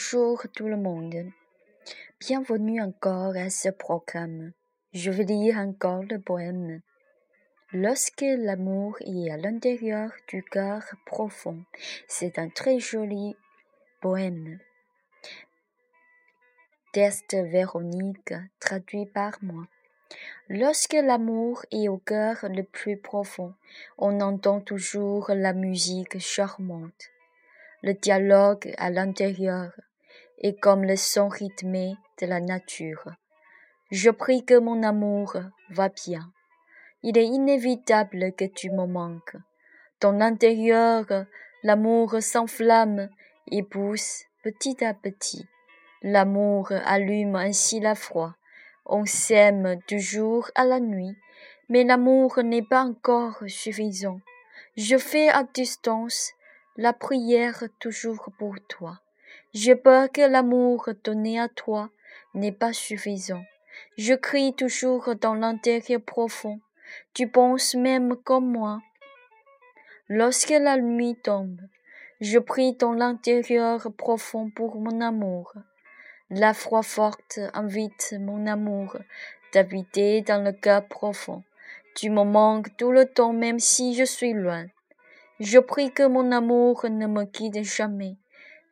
Bonjour tout le monde. Bienvenue encore à ce programme. Je vais lire encore le poème. Lorsque l'amour est à l'intérieur du cœur profond, c'est un très joli poème. Test Véronique, traduit par moi. Lorsque l'amour est au cœur le plus profond, on entend toujours la musique charmante. Le dialogue à l'intérieur est comme le son rythmé de la nature. Je prie que mon amour va bien. Il est inévitable que tu me manques. Ton intérieur, l'amour s'enflamme et pousse petit à petit. L'amour allume ainsi la froid. On s'aime du jour à la nuit, mais l'amour n'est pas encore suffisant. Je fais à distance la prière toujours pour toi. J'ai peur que l'amour donné à toi n'est pas suffisant. Je crie toujours dans l'intérieur profond. Tu penses même comme moi. Lorsque la nuit tombe, je prie dans l'intérieur profond pour mon amour. La foi forte invite mon amour d'habiter dans le cœur profond. Tu me manques tout le temps même si je suis loin. Je prie que mon amour ne me quitte jamais.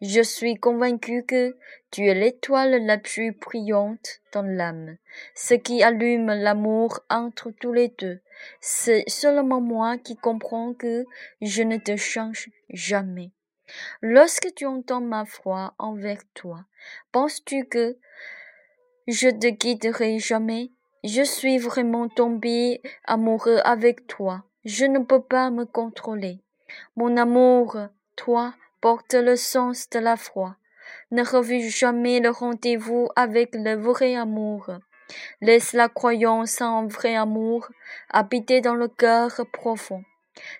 Je suis convaincu que tu es l'étoile la plus brillante dans l'âme, ce qui allume l'amour entre tous les deux. C'est seulement moi qui comprends que je ne te change jamais. Lorsque tu entends ma foi envers toi, penses-tu que je te quitterai jamais? Je suis vraiment tombé amoureux avec toi. Je ne peux pas me contrôler. Mon amour, toi, porte le sens de la foi. Ne refuse jamais le rendez-vous avec le vrai amour. Laisse la croyance en vrai amour habiter dans le cœur profond.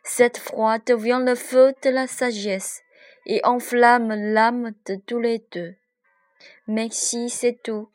Cette foi devient le feu de la sagesse et enflamme l'âme de tous les deux. Merci, c'est tout.